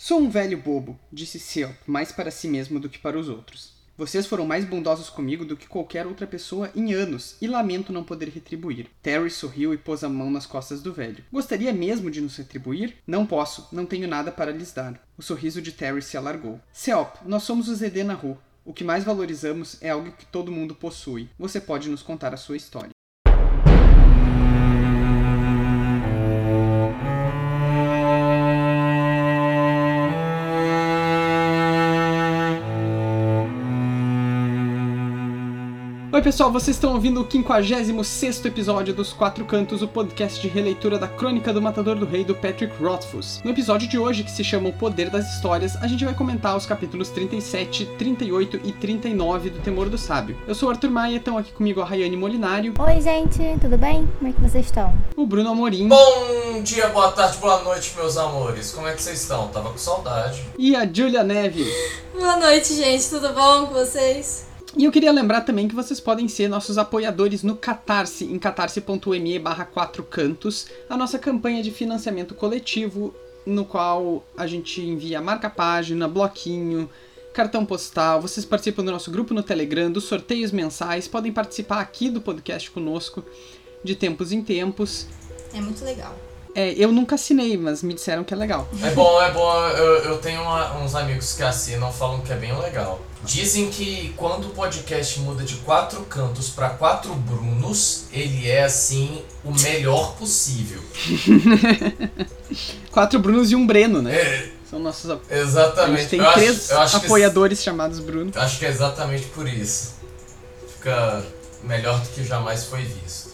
Sou um velho bobo, disse Seop, mais para si mesmo do que para os outros. Vocês foram mais bondosos comigo do que qualquer outra pessoa em anos, e lamento não poder retribuir. Terry sorriu e pôs a mão nas costas do velho. Gostaria mesmo de nos retribuir? Não posso, não tenho nada para lhes dar. O sorriso de Terry se alargou. Seop, nós somos os Edenahu. O que mais valorizamos é algo que todo mundo possui. Você pode nos contar a sua história. Oi, pessoal, vocês estão ouvindo o 56 episódio dos Quatro Cantos, o podcast de releitura da Crônica do Matador do Rei do Patrick Rothfuss. No episódio de hoje, que se chama O Poder das Histórias, a gente vai comentar os capítulos 37, 38 e 39 do Temor do Sábio. Eu sou o Arthur Maia, estão aqui comigo a Rayane Molinário. Oi, gente, tudo bem? Como é que vocês estão? O Bruno Amorim. Bom dia, boa tarde, boa noite, meus amores. Como é que vocês estão? Tava com saudade. E a Julia Neves. Boa noite, gente, tudo bom com vocês? E eu queria lembrar também que vocês podem ser nossos apoiadores no Catarse, em catarse.me barra 4 cantos, a nossa campanha de financiamento coletivo, no qual a gente envia marca-página, bloquinho, cartão postal, vocês participam do nosso grupo no Telegram, dos sorteios mensais, podem participar aqui do podcast conosco de tempos em tempos. É muito legal. É, eu nunca assinei, mas me disseram que é legal. É bom, é bom. Eu, eu tenho uma- uns amigos que assinam falam que é bem legal. Dizem que quando o podcast muda de quatro cantos pra quatro Brunos, ele é assim o melhor possível. Quatro Brunos e um Breno, né? É, São nossos ap- A exatamente. gente tem eu três acho, acho que apoiadores chamados Bruno. Acho que é exatamente por isso. Fica melhor do que jamais foi visto.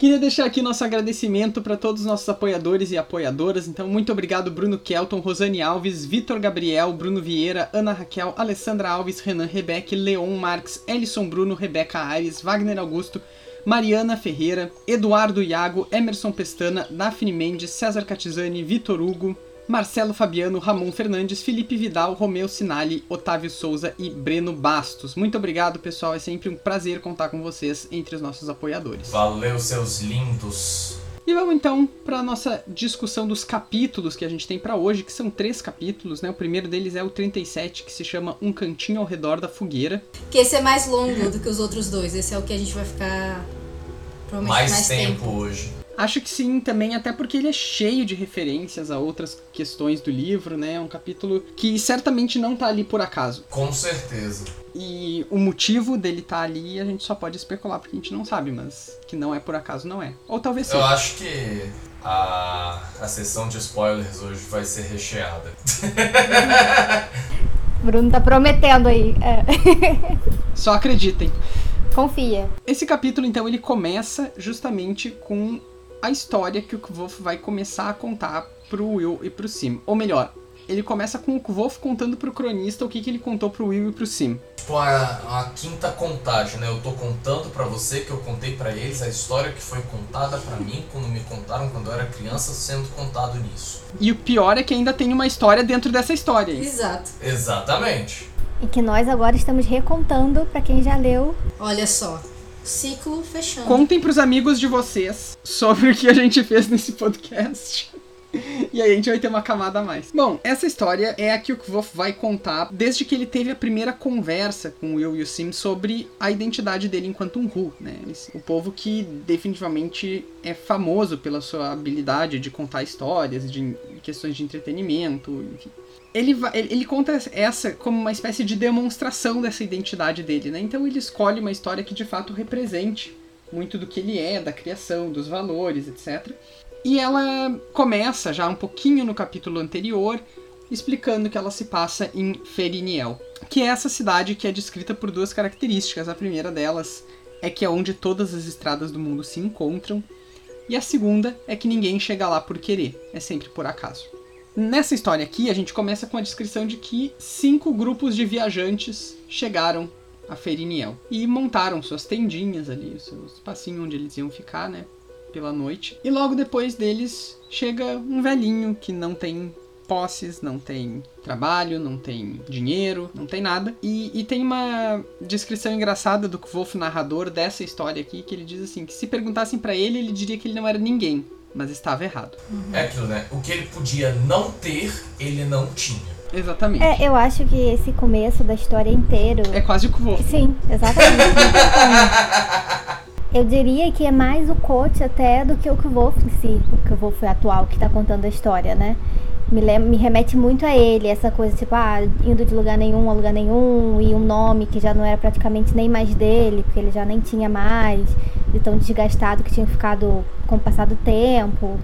Queria deixar aqui nosso agradecimento para todos os nossos apoiadores e apoiadoras. Então, muito obrigado, Bruno Kelton, Rosane Alves, Vitor Gabriel, Bruno Vieira, Ana Raquel, Alessandra Alves, Renan Rebeque, Leon Marques, Ellison Bruno, Rebeca Aires, Wagner Augusto, Mariana Ferreira, Eduardo Iago, Emerson Pestana, Daphne Mendes, César Catizani, Vitor Hugo, Marcelo Fabiano, Ramon Fernandes, Felipe Vidal, Romeu Sinali, Otávio Souza e Breno Bastos. Muito obrigado, pessoal. É sempre um prazer contar com vocês entre os nossos apoiadores. Valeu, seus lindos. E vamos então para a nossa discussão dos capítulos que a gente tem para hoje, que são três capítulos, né? O primeiro deles é o 37, que se chama Um Cantinho ao Redor da Fogueira. Que esse é mais longo do que os outros dois. Esse é o que a gente vai ficar Mais, mais, tempo, tempo. hoje. Acho que sim, também, até porque ele é cheio de referências a outras questões do livro, né? É um capítulo que certamente não tá ali por acaso. Com certeza. E o motivo dele tá ali a gente só pode especular, porque a gente não sabe, mas que não é por acaso, não é. Ou talvez sim. Eu acho que a, a sessão de spoilers hoje vai ser recheada. Bruno tá prometendo aí. É. Só acreditem. Confia. Esse capítulo, então, ele começa justamente com a história que o Kvolf vai começar a contar pro Will e pro Sim. Ou melhor, ele começa com o Kvolf contando pro cronista o que, que ele contou pro Will e pro Sim. Tipo, a, a quinta contagem, né? Eu tô contando pra você que eu contei pra eles a história que foi contada pra mim quando me contaram quando eu era criança sendo contado nisso. E o pior é que ainda tem uma história dentro dessa história. aí. Exato. Exatamente. E que nós agora estamos recontando pra quem já leu. Olha só. Ciclo fechando. Contem pros amigos de vocês sobre o que a gente fez nesse podcast. E aí a gente vai ter uma camada a mais. Bom, essa história é a que o Kvof vai contar desde que ele teve a primeira conversa com o Will e o Sim sobre a identidade dele enquanto um Hu, né? O povo que definitivamente é famoso pela sua habilidade de contar histórias, de questões de entretenimento, enfim. Ele, ele conta essa como uma espécie de demonstração dessa identidade dele, né? Então ele escolhe uma história que de fato represente muito do que ele é, da criação, dos valores, etc. E ela começa já um pouquinho no capítulo anterior, explicando que ela se passa em Feriniel, que é essa cidade que é descrita por duas características. A primeira delas é que é onde todas as estradas do mundo se encontram, e a segunda é que ninguém chega lá por querer, é sempre por acaso. Nessa história aqui, a gente começa com a descrição de que cinco grupos de viajantes chegaram a Feriniel e montaram suas tendinhas ali, o seu espacinho onde eles iam ficar, né? Pela noite. E logo depois deles chega um velhinho que não tem posses, não tem trabalho, não tem dinheiro, não tem nada. E, e tem uma descrição engraçada do Wolf narrador dessa história aqui, que ele diz assim, que se perguntassem pra ele, ele diria que ele não era ninguém. Mas estava errado. É aquilo, né? O que ele podia não ter, ele não tinha. Exatamente. É, eu acho que esse começo da história inteiro. É quase o Kvolf. Sim, exatamente. Eu diria que é mais o coach até do que o Kvolf em si, o Kvolf atual que tá contando a história, né? Me, lem- me remete muito a ele, essa coisa tipo, ah, indo de lugar nenhum a lugar nenhum, e um nome que já não era praticamente nem mais dele, porque ele já nem tinha mais, de tão desgastado que tinha ficado com o passar do tempo,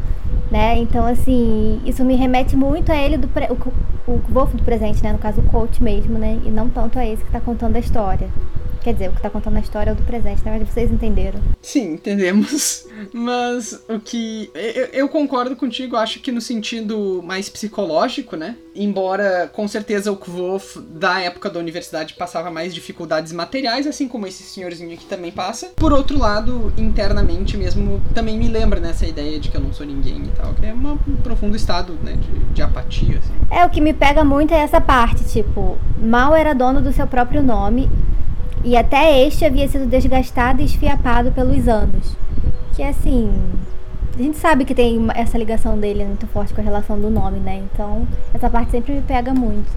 né? Então, assim, isso me remete muito a ele, do pre- o, o Wolf do presente, né? No caso, o coach mesmo, né? E não tanto a esse que tá contando a história. Quer dizer, o que tá contando a história é o do presente, né? Mas vocês entenderam. Sim, entendemos. Mas o que. Eu, eu concordo contigo, acho que no sentido mais psicológico, né? Embora com certeza o Kvolf da época da universidade passava mais dificuldades materiais, assim como esse senhorzinho aqui também passa. Por outro lado, internamente mesmo, também me lembra nessa ideia de que eu não sou ninguém e tal, que é uma- um profundo estado né, de, de apatia, assim. É, o que me pega muito é essa parte, tipo, mal era dono do seu próprio nome e até este havia sido desgastado e esfiapado pelos anos. Que assim, a gente sabe que tem essa ligação dele muito forte com a relação do nome, né? Então, essa parte sempre me pega muito.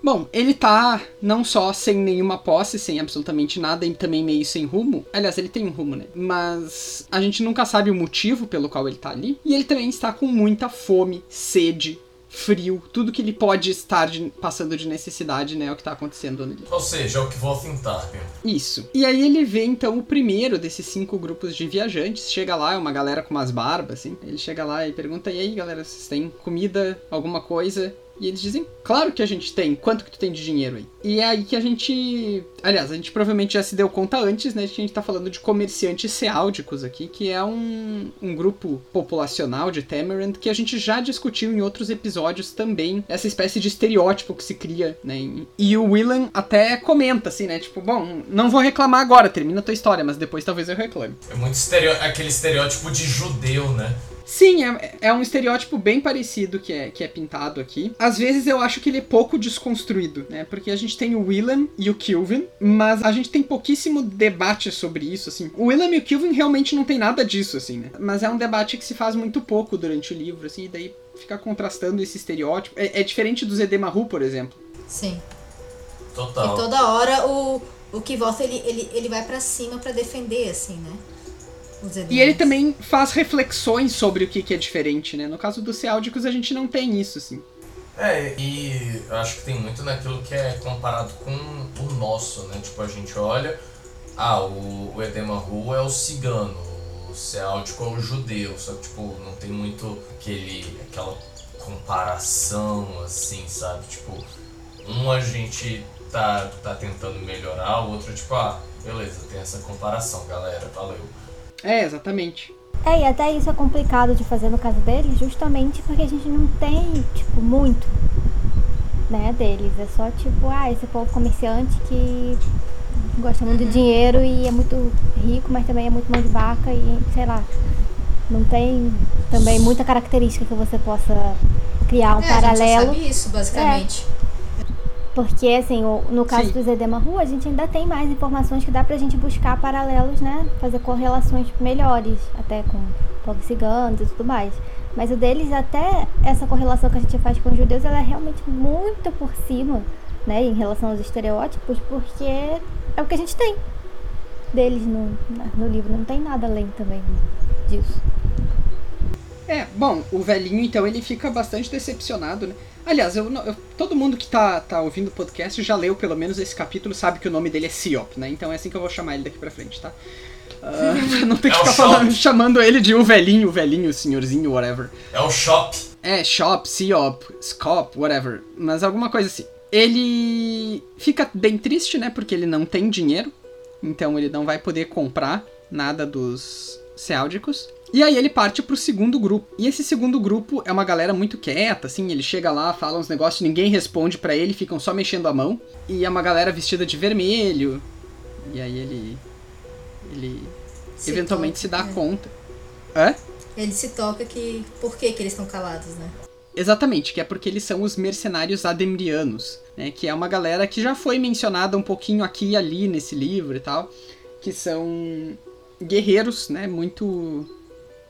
Bom, ele tá não só sem nenhuma posse, sem absolutamente nada e também meio sem rumo. Aliás, ele tem um rumo, né? Mas a gente nunca sabe o motivo pelo qual ele tá ali. E ele também está com muita fome, sede, frio, tudo que ele pode estar de- passando de necessidade, né? É o que tá acontecendo ali. Ou seja, é o que volta em Tarbian. Isso. E aí ele vê então o primeiro desses cinco grupos de viajantes. Chega lá, é uma galera com umas barbas, assim. Ele chega lá e pergunta: E aí, galera, vocês têm comida, alguma coisa? E eles dizem, claro que a gente tem. Quanto que tu tem de dinheiro aí? E é aí que a gente. Aliás, a gente provavelmente já se deu conta antes, né? Que a gente tá falando de comerciantes seáldicos aqui, que é um, um grupo populacional de Tamarant que a gente já discutiu em outros episódios também. Essa espécie de estereótipo que se cria, né? E o Willan até comenta, assim, né? Tipo, bom, não vou reclamar agora, termina a tua história, mas depois talvez eu reclame. É muito estereó aquele estereótipo de judeu, né? Sim, é, é um estereótipo bem parecido que é, que é pintado aqui. Às vezes eu acho que ele é pouco desconstruído, né? Porque a gente tem o Willan e o Kilvin, mas a gente tem pouquíssimo debate sobre isso, assim. O Willan e o Kilvin realmente não tem nada disso, assim, né? Mas é um debate que se faz muito pouco durante o livro, assim, e daí fica contrastando esse estereótipo. É, é diferente do Zedemaru, por exemplo. Sim. Total. E toda hora o, o Kvoth, ele, ele, ele vai pra cima pra defender, assim, né? E ele também faz reflexões sobre o que, que é diferente, né? No caso dos Seáldicos, a gente não tem isso, assim. É, e eu acho que tem muito naquilo que é comparado com o nosso, né? Tipo, a gente olha, ah, o, o Edemaru é o cigano, o Seáltico é o judeu, só que, tipo, não tem muito aquele, aquela comparação, assim, sabe? Tipo, um a gente tá, tá tentando melhorar, o outro, tipo, ah, beleza, tem essa comparação, galera, valeu. É, exatamente. É, e até isso é complicado de fazer no caso deles, justamente porque a gente não tem, tipo, muito, né, deles. É só, tipo, ah, esse povo comerciante que gosta muito de dinheiro e é muito rico, mas também é muito mão de vaca e, sei lá, não tem também muita característica que você possa criar um É, a gente paralelo. sabe isso, basicamente. Porque, assim, no caso Sim. do Zedema Rua, a gente ainda tem mais informações que dá pra gente buscar paralelos, né? Fazer correlações melhores, até com povos ciganos e tudo mais. Mas o deles, até essa correlação que a gente faz com os judeus, ela é realmente muito por cima, né? Em relação aos estereótipos, porque é o que a gente tem deles no, no livro. Não tem nada além também disso. É, bom, o velhinho então ele fica bastante decepcionado, né? Aliás, eu, eu- todo mundo que tá, tá ouvindo o podcast já leu pelo menos esse capítulo, sabe que o nome dele é Siop, né? Então é assim que eu vou chamar ele daqui pra frente, tá? Pra não ter que É ficar falando- chamando ele de o velhinho, o velhinho, o senhorzinho, whatever. É o shop. É, Shop, Siop, Scop, whatever. Mas alguma coisa assim. Ele fica bem triste, né? Porque ele não tem dinheiro. Então ele não vai poder comprar nada dos Seáldicos. E aí ele parte pro segundo grupo. E esse segundo grupo é uma galera muito quieta, assim, ele chega lá, fala uns negócios, ninguém responde pra ele, ficam só mexendo a mão. E é uma galera vestida de vermelho. E aí ele ele Se eventualmente toca, se dá é. conta. Hã? Ele se toca que. Por que, que eles estão calados, né? Exatamente, que é porque eles são os mercenários ademrianos, né? Que é uma galera que já foi mencionada um pouquinho aqui e ali nesse livro e tal, que são guerreiros, né? Muito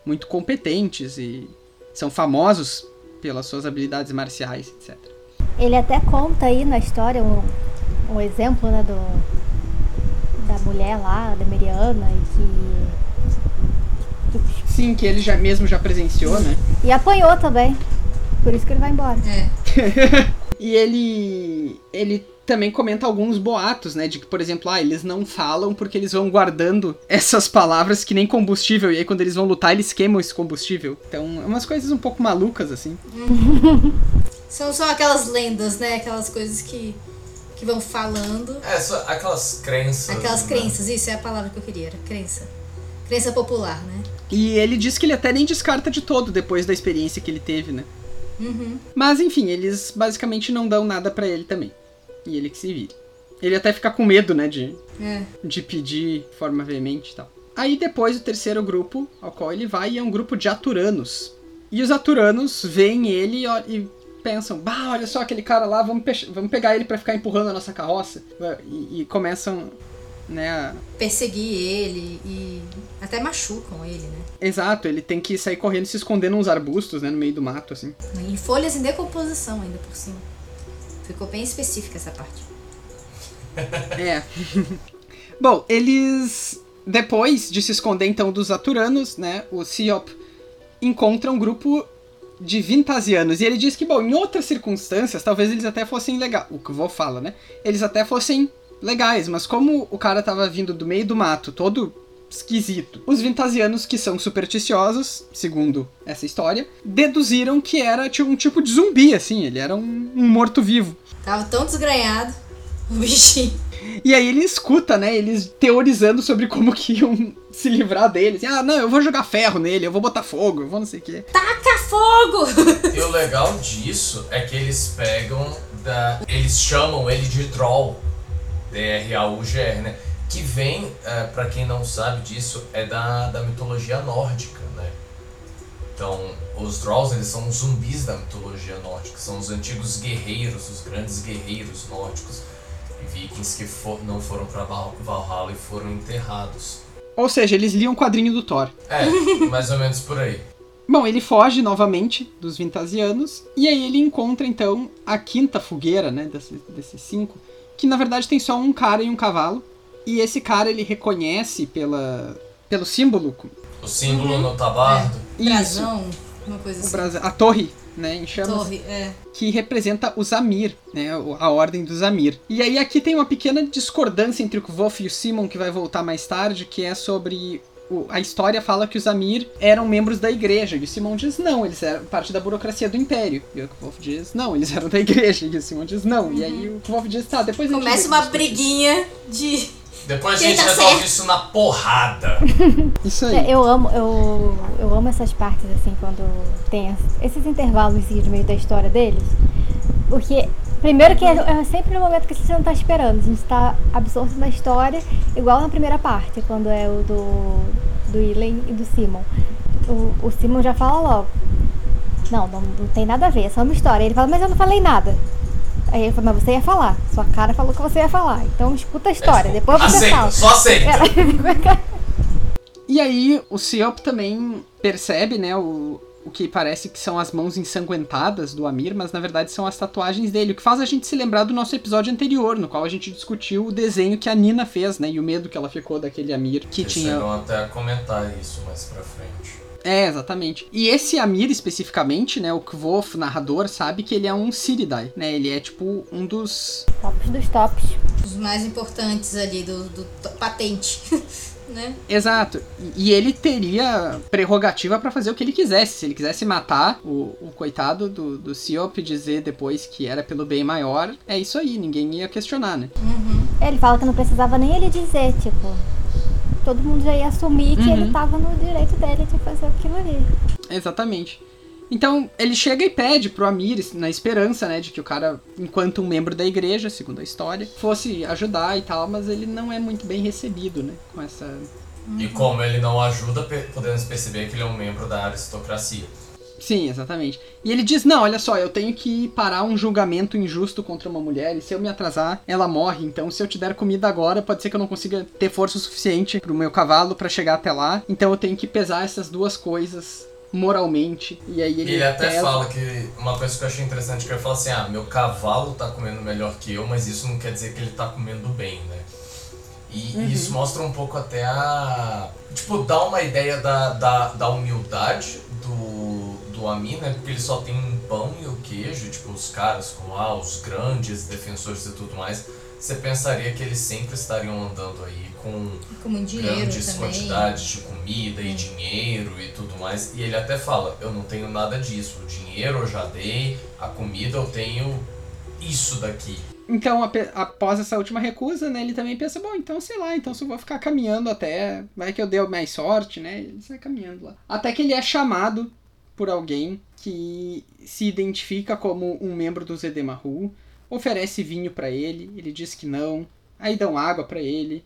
muito competentes e são famosos pelas suas habilidades marciais, etc. Ele até conta aí na história um, um exemplo, né, do, da mulher lá, da Meriana, e que, que- Sim, que ele já mesmo já presenciou, né? E apanhou também. Por isso que ele vai embora. É. E ele ele também comenta alguns boatos, né, de que, por exemplo, ah, eles não falam porque eles vão guardando essas palavras que nem combustível e aí quando eles vão lutar eles queimam esse combustível. Então, é umas coisas um pouco malucas assim. São só aquelas lendas, né? Aquelas coisas que, que vão falando. É, só aquelas crenças. Aquelas né? crenças, isso é a palavra que eu queria, era crença. Crença popular, né? E ele diz que ele até nem descarta de todo depois da experiência que ele teve, né? Uhum. Mas enfim, eles basicamente não dão nada pra ele também. E ele que se vira. Ele até fica com medo, né, de, É. de pedir de forma veemente e tal. Aí depois o terceiro grupo ao qual ele vai é um grupo de aturanos. E os aturanos veem ele e, pensam, bah, olha só aquele cara lá, vamos, pe- vamos pegar ele pra ficar empurrando a nossa carroça. E, e começam, né, a... Perseguir ele e até machucam ele, né? Exato, ele tem que sair correndo e se esconder nos arbustos, né, no meio do mato, assim. Em folhas em decomposição ainda por cima. Ficou bem específica essa parte. É. Bom, eles. Depois de se esconder então dos Aturanos, né? O Siop encontra um grupo de Vintasianos. E ele diz que, bom, em outras circunstâncias, talvez eles até fossem legais. O que o vô fala, né? Eles até fossem legais, mas como o cara tava vindo do meio do mato, todo esquisito, os Vintasianos, que são supersticiosos, segundo essa história, deduziram que era tipo, um tipo de zumbi, assim. Ele era um, um morto-vivo. Tava tão desgranhado o bichinho. E aí ele escuta, né, eles teorizando sobre como que iam se livrar deles. Ah, não, eu vou jogar ferro nele, eu vou botar fogo, eu vou não sei o quê. Taca fogo! E o legal disso é que eles pegam da. Eles chamam ele de Droll. D-R-A-U-G-R, né? Que vem, é, para quem não sabe disso, é da, da mitologia nórdica, né? Então, os Drolls, eles são os zumbis da mitologia nórdica. São os antigos guerreiros, os grandes guerreiros nórdicos. E vikings que for- não foram pra Val- Valhalla e foram enterrados. Ou seja, eles liam o quadrinho do Thor. É, mais ou menos por aí. Bom, ele foge novamente dos Vintasianos, e aí ele encontra então a quinta fogueira, né, desses, desses cinco, que na verdade tem só um cara e um cavalo, e esse cara ele reconhece pela, pelo símbolo, O símbolo no tabardo. isso, Brasão, uma coisa assim. brasa- a torre, né, em chamas, Torre, é. que representa o Zamir, né, a ordem do Zamir. E aí aqui tem uma pequena discordância entre o Kvof e o Simon, que vai voltar mais tarde, que é sobre... o- A história fala que os Zamir eram membros da igreja, e o Simon diz não, eles eram parte da burocracia do império. E o Kvof diz não, eles eram da igreja, e o Simon diz não. E aí o Kvof diz tá, depois a gente Começa uma briguinha de. Depois a gente tá resolve certo? isso na porrada. Isso aí. É, Eu amo, eu, eu amo essas partes, assim, quando tem es- esses intervalos de meio da história deles. Porque, primeiro que é, é sempre no momento que você não tá esperando. A gente tá absorto na história, igual na primeira parte, quando é o do, do Ilen e do Simon. O, o Simon já fala logo. Não, não, não tem nada a ver, é só uma história. Ele fala, mas eu não falei nada. Aí ele fala, mas você ia falar. Sua cara falou que você ia falar. Então escuta a história, É, depois você aceita, fala. só aceita. E aí o Siop também percebe, né, o, o que parece que são as mãos ensanguentadas do Amir, mas na verdade são as tatuagens dele, o que faz a gente se lembrar do nosso episódio anterior, no qual a gente discutiu o desenho que a Nina fez, né, e o medo que ela ficou daquele Amir que Eles tinha... chegam até a comentar isso mais pra frente. É, exatamente. E esse Amir especificamente, né, o Kvof, narrador, sabe que ele é um Siridai, né, ele é tipo um dos... Tops dos tops. Os mais importantes ali do, do patente. né? Exato. E- ele teria prerrogativa pra fazer o que ele quisesse. Se ele quisesse matar o, o coitado do, do Siop e dizer depois que era pelo bem maior, é isso aí, ninguém ia questionar, né? É, Ele fala que não precisava nem ele dizer, tipo. Todo mundo já ia assumir que Uhum. ele tava no direito dele de fazer aquilo ali. Exatamente. Então, ele chega e pede pro Amir, na esperança, né, de que o cara, enquanto um membro da igreja, segundo a história, fosse ajudar e tal, mas ele não é muito bem recebido, né, com essa... E como ele não ajuda, podemos perceber que ele é um membro da aristocracia. Sim, exatamente. E ele diz: Não, olha só, eu tenho que parar um julgamento injusto contra uma mulher, e se eu me atrasar, ela morre. Então, se eu te der comida agora, pode ser que eu não consiga ter força o suficiente pro meu cavalo para chegar até lá. Então, eu tenho que pesar essas duas coisas moralmente. E aí ele. Ele até pesa- fala que uma coisa que eu achei interessante que ele fala assim: ah, meu cavalo tá comendo melhor que eu, mas isso não quer dizer que ele tá comendo bem, né? E Uhum. isso mostra um pouco até a. Tipo, dá uma ideia da, da, da humildade do, do Ami, né? Porque ele só tem um pão e o queijo, tipo, os caras como ah, os grandes defensores e tudo mais. Você pensaria que eles sempre estariam andando aí com Com grandes também. quantidades de comida e dinheiro e tudo mais. E ele até fala: Eu não tenho nada disso. O dinheiro eu já dei, a comida eu tenho isso daqui. Então, após essa última recusa, né, ele também pensa, bom, então sei lá, então se eu vou ficar caminhando até, vai que eu dei mais sorte, né, ele sai caminhando lá. Até que ele é chamado por alguém que se identifica como um membro do Zedemaru, oferece vinho pra ele, ele diz que não, aí dão água pra ele,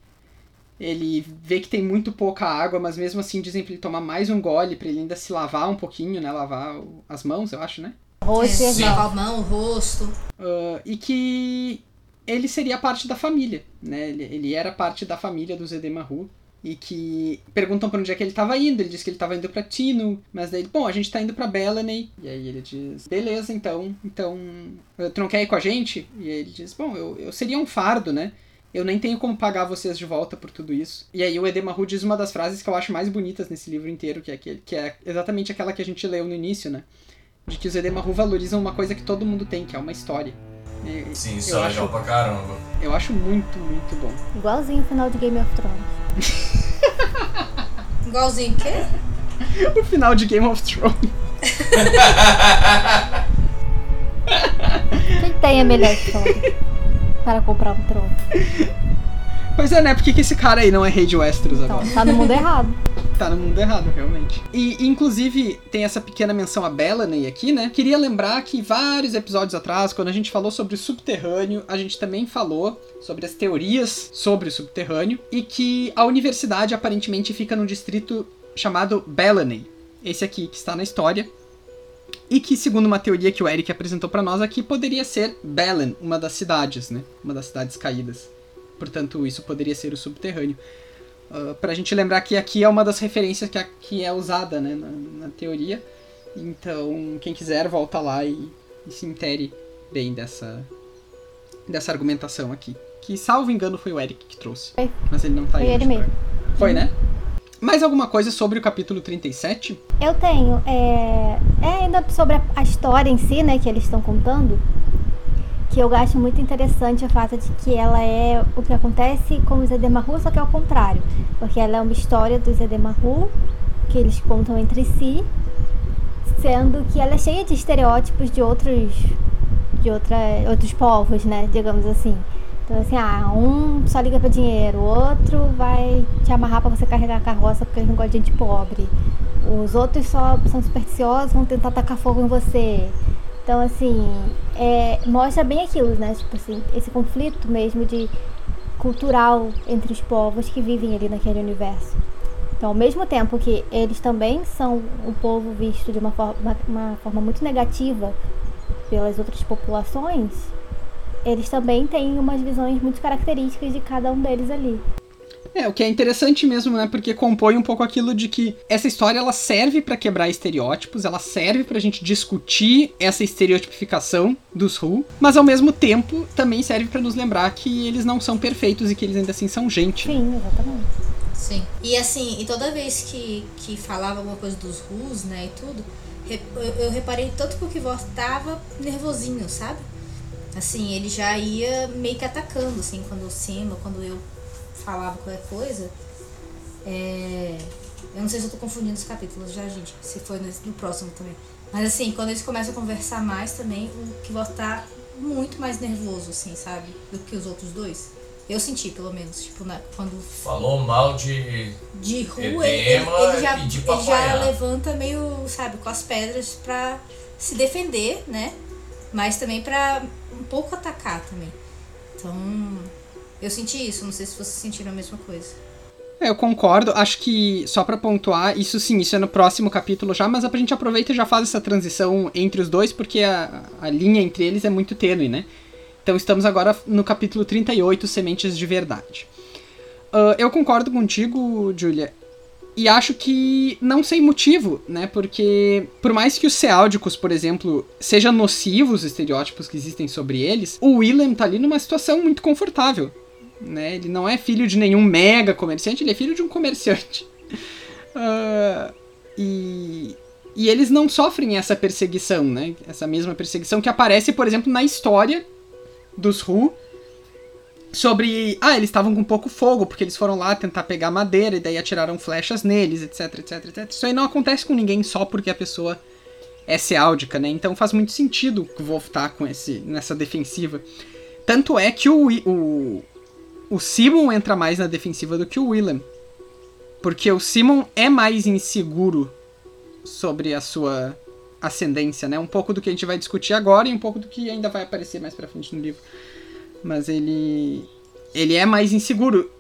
ele vê que tem muito pouca água, mas mesmo assim dizem pra ele tomar mais um gole, pra ele ainda se lavar um pouquinho, né, lavar as mãos, eu acho, né? Rosto e. Lavar a mão, o rosto. Ah, e que ele seria parte da família, né? Ele, ele era parte da família do Zedemaru. E que perguntam pra onde é que ele tava indo. Ele diz que ele tava indo pra Tino, mas daí, bom, a gente tá indo pra Bellany. E aí ele diz, beleza, então, então, eh, tu não quer ir com a gente? E aí ele diz, bom, eu, eu seria um fardo, né? Eu nem tenho como pagar vocês de volta por tudo isso. E aí o Edemaru diz uma das frases que eu acho mais bonitas nesse livro inteiro, que é, aquele, que é exatamente aquela que a gente leu no início, né? De que os Edemaru valorizam uma coisa que todo mundo tem, que é uma história. E- Sim, isso eu é legal acho, pra caramba. eu acho muito, muito bom. Igualzinho o final de Game of Thrones. Igualzinho o quê? O final de Game of Thrones. Quem tem a melhor história para comprar um trono? Pois é, né? Por que, que esse cara aí não é rei de Westeros agora? Então, tá no mundo errado. Tá no mundo errado, realmente. E, inclusive, tem essa pequena menção a Bellany aqui, né? Queria lembrar que vários episódios atrás, quando a gente falou sobre o subterrâneo, a gente também falou sobre as teorias sobre o subterrâneo e que a universidade aparentemente fica num distrito chamado Bellany. Esse aqui que está na história. E que, segundo uma teoria que o Eric apresentou pra nós aqui, poderia ser Belen, uma das cidades, né? Uma das cidades caídas. Portanto, isso poderia ser o subterrâneo. Uh, pra gente lembrar que aqui é uma das referências que, a- que é usada né, na, na teoria. Então, quem quiser, volta lá e, e se intere bem dessa, dessa argumentação aqui. Que, salvo engano, foi o Eric que trouxe. Foi. Mas ele não tá aí. Foi ele pra- mesmo. Foi, né? Mais alguma coisa sobre o capítulo 37? Eu tenho. É, é ainda sobre a, a história em si, né, que eles estão contando. Que eu acho muito interessante o fato de que ela é o que acontece com os Edemaru, só que é ao contrário. Porque ela é uma história dos Edemaru, que eles contam entre si, sendo que ela é cheia de estereótipos de outros de outra, outros povos, né, digamos assim. Então assim, ah, um só liga pra dinheiro, o outro vai te amarrar pra você carregar a carroça porque eles não gostam de gente pobre. Os outros só são supersticiosos, vão tentar tacar fogo em você. Então, assim, é, mostra bem aquilo, né? Tipo assim, esse conflito mesmo de cultural entre os povos que vivem ali naquele universo. Então, ao mesmo tempo que eles também são um povo visto de uma forma, uma, uma forma muito negativa pelas outras populações, eles também têm umas visões muito características de cada um deles ali. É, o que é interessante mesmo, né? Porque compõe um pouco aquilo de que essa história ela serve pra quebrar estereótipos, ela serve pra gente discutir essa estereotipificação dos Who, mas ao mesmo tempo também serve pra nos lembrar que eles não são perfeitos e que eles ainda assim são gente. né? Sim, exatamente. Sim. E assim, e toda vez que, que falava alguma coisa dos Rus, né, e tudo, eu, eu reparei tanto que o Kivor tava nervosinho, sabe? Assim, ele já ia meio que atacando, assim, quando o Sima, quando eu falava qualquer coisa. É... Eu não sei se eu tô confundindo os capítulos já, gente. Se foi no, no próximo também. Mas assim, quando eles começam a conversar mais também, o Kivor tá muito mais nervoso, assim, sabe? Do que os outros dois. Eu senti, pelo menos, tipo, na, quando Falou mal de. de rua, ele, ele, Edema ele já, ele já levanta meio, sabe, com as pedras pra se defender, né? Mas também pra um pouco atacar também. Então, eu senti isso, não sei se vocês sentiram a mesma coisa. É, eu concordo. Acho que, só para pontuar, isso sim, isso é no próximo capítulo já, mas a gente aproveita e já faz essa transição entre os dois, porque a, a linha entre eles é muito tênue, né? Então estamos agora no capítulo 38, Sementes de Verdade. Uh, eu concordo contigo, Julia. E acho que não sem motivo, né? Porque por mais que os ceáldicos, por exemplo, sejam nocivos os estereótipos que existem sobre eles, o Willem tá ali numa situação muito confortável né? Ele não é filho de nenhum mega comerciante, ele é filho de um comerciante. Uh, e, e eles não sofrem essa perseguição, né? Essa mesma perseguição que aparece, por exemplo, na história dos Hu sobre. Ah, eles estavam com pouco fogo, porque eles foram lá tentar pegar madeira e daí atiraram flechas neles, etc, etc, etc. Isso aí não acontece com ninguém só porque a pessoa é seáldica, né? Então faz muito sentido o Wolf tá com esse, nessa defensiva. Tanto é que o, o, o Simon entra mais na defensiva do que o Willem. Porque o Simon é mais inseguro sobre a sua ascendência, né? Um pouco do que a gente vai discutir agora e um pouco do que ainda vai aparecer mais pra frente no livro. Mas ele. Ele é mais inseguro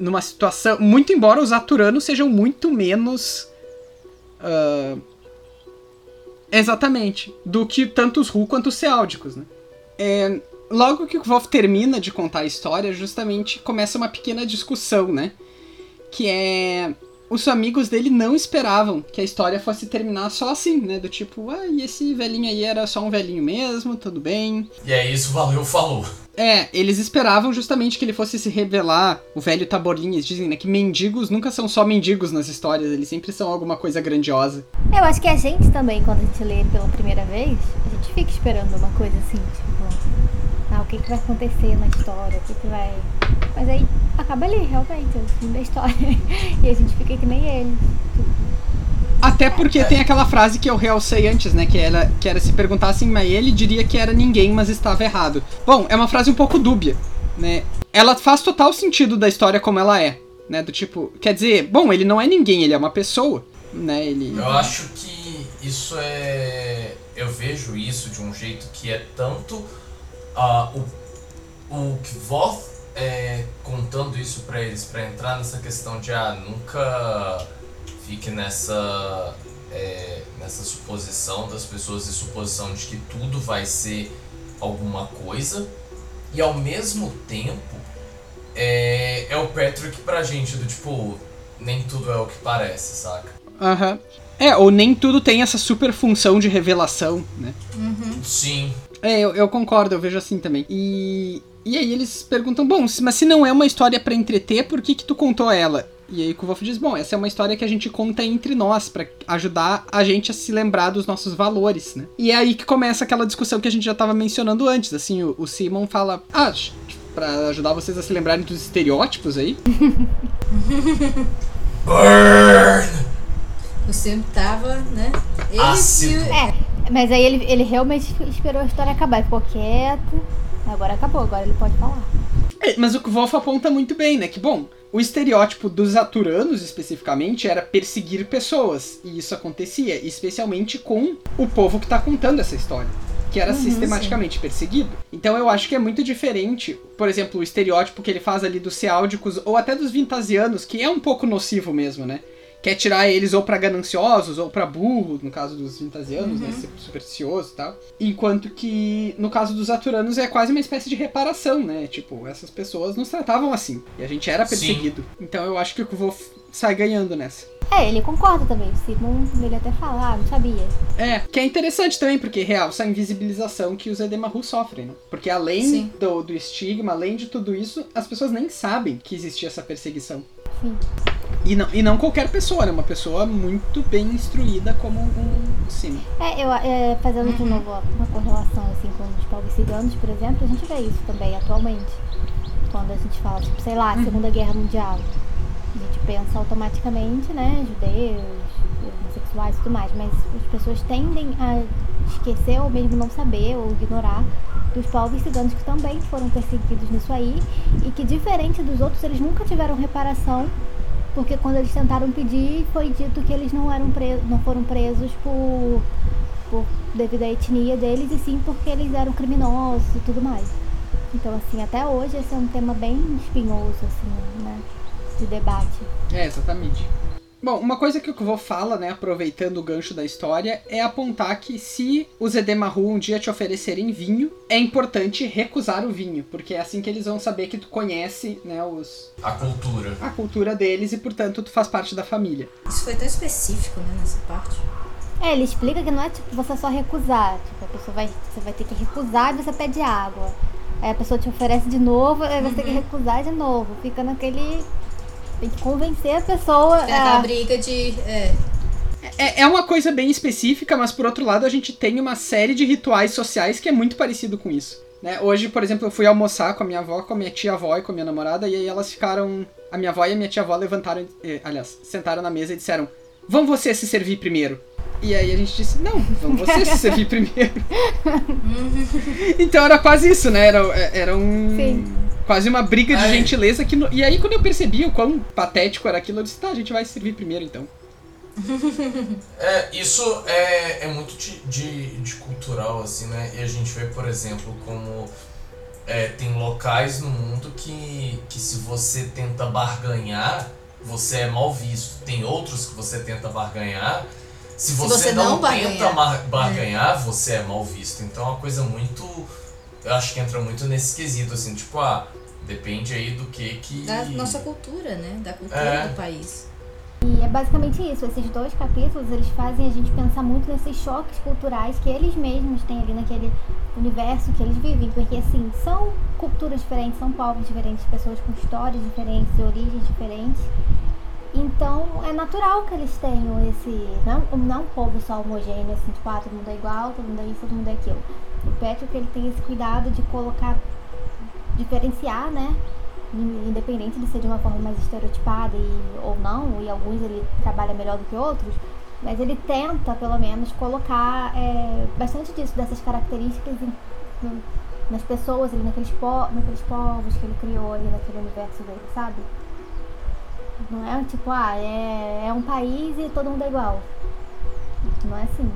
numa situação. Muito embora os Aturanos sejam muito menos. Uh, exatamente. Do que tanto os Ru quanto os Seáldicos, né? É, logo que o Wolf termina de contar a história, justamente começa uma pequena discussão, né? Que é. Os amigos dele não esperavam que a história fosse terminar só assim, né? Do tipo, ah, e esse velhinho aí era só um velhinho mesmo, tudo bem. E é isso, valeu, falou. É, eles esperavam justamente que ele fosse se revelar, o velho Taborinhas, dizem, né, que mendigos nunca são só mendigos nas histórias, eles sempre são alguma coisa grandiosa. Eu acho que a gente também, quando a gente lê pela primeira vez, a gente fica esperando uma coisa assim, tipo, ah, o que, que vai acontecer na história, o que, que vai. Mas aí acaba ali, realmente, o fim da história. e a gente fica que nem ele. Até porque tem aquela frase que eu realcei antes, né? Que era, que era se perguntassem, mas ele diria que era ninguém, mas estava errado. Bom, é uma frase um pouco dúbia, né? Ela faz total sentido da história como ela é, né? Do tipo, quer dizer, bom, ele não é ninguém, ele é uma pessoa, né? Ele... Eu acho que isso é. Eu vejo isso de um jeito que é tanto uh, o, o Kvoth é, contando isso para eles, para entrar nessa questão de ah, nunca fique nessa, é, nessa suposição das pessoas e suposição de que tudo vai ser alguma coisa, e ao mesmo tempo é, é o Patrick pra gente, do tipo, nem tudo é o que parece, saca? Aham. Uhum. É, ou nem tudo tem essa super função de revelação, né? Uhum. Sim. É, eu, eu, concordo, eu vejo assim também. E, e aí eles perguntam, bom, mas se não é uma história para entreter, por que que tu contou ela? E aí o Wolf diz, bom, essa é uma história que a gente conta entre nós, para ajudar a gente a se lembrar dos nossos valores, né? E é aí que começa aquela discussão que a gente já tava mencionando antes, assim, o, o Simon fala, ah, pra ajudar vocês a se lembrarem dos estereótipos aí. Burn! Simon tava, né? Ele Ácido. É, mas aí ele, ele realmente esperou a história acabar, ficou quieto. Agora acabou, agora ele pode falar. É, mas o que o Wolf aponta muito bem, né? Que bom, o estereótipo dos aturanos, especificamente, era perseguir pessoas. E isso acontecia, especialmente com o povo que tá contando essa história. Que era uhum, sistematicamente sim. perseguido. Então eu acho que é muito diferente, por exemplo, o estereótipo que ele faz ali dos seáldicos, ou até dos vintasianos, que é um pouco nocivo mesmo, né? Quer tirar eles ou para gananciosos ou para burros, no caso dos vintasianos, né, uhum. né, supersticioso e tal. Enquanto que no caso dos aturanos é quase uma espécie de reparação, né? Tipo, essas pessoas nos tratavam assim e a gente era perseguido. Sim. Então eu acho que o vou sai ganhando nessa. É, ele concorda também. Simon, ele até fala, ah, não sabia. É, que é interessante também, porque realça a invisibilização que os Edemaru sofrem, né? Porque além do, do estigma, além de tudo isso, as pessoas nem sabem que existia essa perseguição. Sim. E não, e não qualquer pessoa, né? Uma pessoa muito bem instruída como um Simon. É, eu, é, fazendo uhum. de novo uma correlação assim com os povos ciganos, por exemplo, a gente vê isso também atualmente. Quando a gente fala, tipo, sei lá, uhum. Segunda Guerra Mundial. A gente pensa automaticamente, né, judeus, homossexuais e tudo mais, mas as pessoas tendem a esquecer ou mesmo não saber ou ignorar dos povos ciganos que também foram perseguidos nisso aí e que diferente dos outros eles nunca tiveram reparação porque quando eles tentaram pedir foi dito que eles não eram presos, não foram presos por, por devido à etnia deles e sim porque eles eram criminosos e tudo mais. Então assim, até hoje esse é um tema bem espinhoso assim, né? de debate. É, exatamente. Bom, uma coisa que o Kvo fala, né, aproveitando o gancho da história, é apontar que se os Edemaru um dia te oferecerem vinho, é importante recusar o vinho, porque é assim que eles vão saber que tu conhece, né, os A cultura. a cultura deles e, portanto, tu faz parte da família. Isso foi tão específico, né, nessa parte. É, ele explica que não é tipo você só recusar. Tipo, a pessoa vai. Você vai ter que recusar e você pede água. Aí a pessoa te oferece de novo, aí você tem que recusar de novo. Fica naquele. Tem que convencer a pessoa. Tem aquela a- briga de. É, É, é uma coisa bem específica, mas por outro lado a gente tem uma série de rituais sociais que é muito parecido com isso. Né? Hoje, por exemplo, eu fui almoçar com a minha avó, com a minha tia-avó e com a minha namorada, e aí elas ficaram. A minha avó e a minha tia-avó levantaram, eh, aliás, sentaram na mesa e disseram: Vão você se servir primeiro. E aí a gente disse: Não, vão você se servir primeiro. então era quase isso, né? Era, era um. Sim. Quase uma briga de Ai. gentileza que. no- E aí, quando eu percebi o quão patético era aquilo, eu disse: Tá, a gente vai se servir primeiro então. É, isso é, é muito de, de, de cultural, assim, né? E a gente vê, por exemplo, como é, tem locais no mundo que, que se você tenta barganhar, você é mal visto. Tem outros que você tenta barganhar. Se você, você não, não tenta barganhar. mar- barganhar, você é mal visto. Então é uma coisa muito. Eu acho que entra muito nesse quesito, assim, tipo, ah, depende aí do que que. da nossa cultura, né? Da cultura É. do país. E é basicamente isso. Esses dois capítulos, eles fazem a gente pensar muito nesses choques culturais que eles mesmos têm ali naquele universo que eles vivem. Porque, assim, são culturas diferentes, são povos diferentes, pessoas com histórias diferentes e origens diferentes. Então, é natural que eles tenham esse... Não, não um povo só homogêneo, assim, tipo, ah, todo mundo é igual, todo mundo é isso, todo mundo é aquilo. O Patrick, ele tem esse cuidado de colocar... Diferenciar, né? independente de ser de uma forma mais estereotipada e, ou não, e alguns ele trabalha melhor do que outros, mas ele tenta, pelo menos, colocar é, bastante disso, dessas características em- no- nas pessoas, ali, naqueles, po naqueles povos que ele criou ali naquele universo dele, sabe? Não é tipo, ah, é, é um país e todo mundo é igual. Não é assim.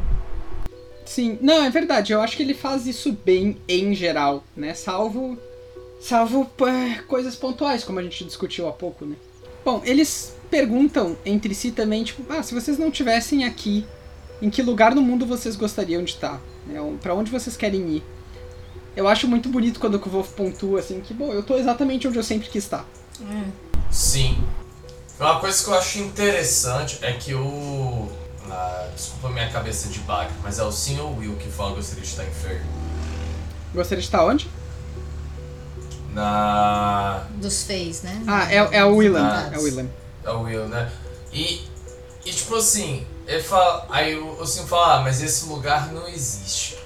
Sim, não, é verdade. Eu acho que ele faz isso bem em geral, né? Salvo. Salvo pá, coisas pontuais, como a gente discutiu há pouco, né? Bom, eles perguntam entre si também, tipo, ah, se vocês não tivessem aqui, em que lugar no mundo vocês gostariam de estar? Né? Pra onde vocês querem ir? Eu acho muito bonito quando o Wolf pontua assim, que, bom, eu tô exatamente onde eu sempre quis estar. É. Sim. Uma coisa que eu acho interessante é que o. ah, desculpa minha cabeça de bagre, mas é o Sr. Will que fala que gostaria de estar enfermo. Gostaria de estar onde? Na. Dos feios, né? Ah, é, é o Willam. Ah. É o Willam. É o Will, né? E, e tipo assim, ele fala. Aí o, o Sim fala, ah, mas esse lugar não existe.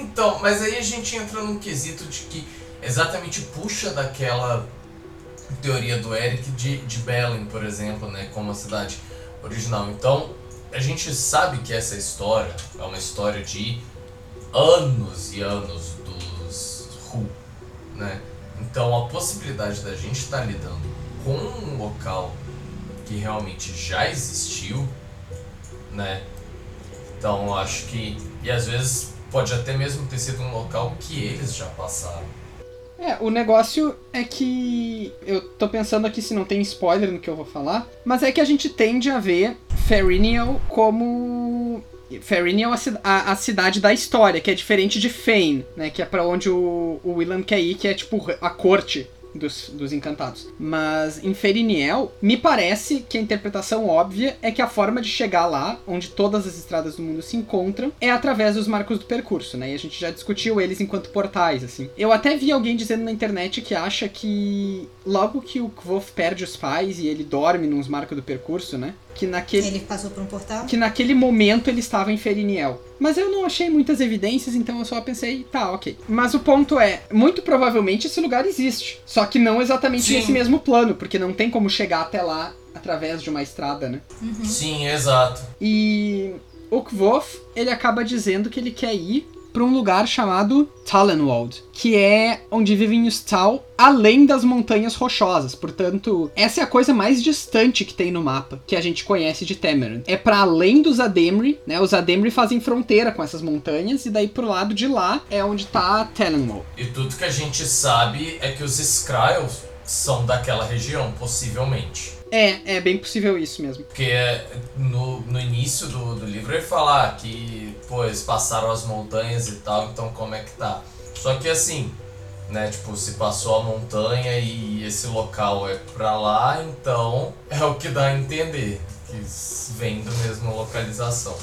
Então, mas aí a gente entra num quesito de que exatamente puxa daquela teoria do Eric de, de Belém, por exemplo, né? Como a cidade original. Então, a gente sabe que essa história é uma história de anos e anos dos Who, né? Então, a possibilidade da gente estar lidando com um local que realmente já existiu, né? Então, acho que e às vezes pode até mesmo ter sido um local que eles já passaram. É, o negócio é que. Eu tô pensando aqui se não tem spoiler no que eu vou falar. Mas é que a gente tende a ver Ferinial como. Ferinial a, a, cidade da história, que é diferente de Fane, né? Que é pra onde o, o Willam quer ir, que é tipo a corte dos, dos encantados. Mas em Feriniel, me parece que a interpretação óbvia é que a forma de chegar lá, onde todas as estradas do mundo se encontram, é através dos marcos do percurso, né? E a gente já discutiu eles enquanto portais, assim. Eu até vi alguém dizendo na internet que acha que logo que o Kvof perde os pais e ele dorme nos marcos do percurso, né? Que naquele Ele passou por um portal? que naquele momento ele estava em Feriniel. Mas eu não achei muitas evidências, então eu só pensei, tá, ok. Mas o ponto é, muito provavelmente esse lugar existe. Só que não exatamente Sim. nesse mesmo plano, porque não tem como chegar até lá através de uma estrada, né? Sim, exato. E o Kvof, ele acaba dizendo que ele quer ir para um lugar chamado Tallenwald, que é onde vivem os Tal, além das montanhas rochosas. Portanto, essa é a coisa mais distante que tem no mapa, que a gente conhece de Temeran. É para além dos Ademri, né? Os Ademri fazem fronteira com essas montanhas e daí pro lado de lá é onde tá Tallenwald. E tudo que a gente sabe é que os Skrulls são daquela região, possivelmente. É, é bem possível isso mesmo. Porque no, no início do, do livro ele fala que, pô, eles passaram as montanhas e tal, então como é que tá? Só que assim, né, tipo, se passou a montanha e esse local é pra lá, então é o que dá a entender, que vem da mesma localização.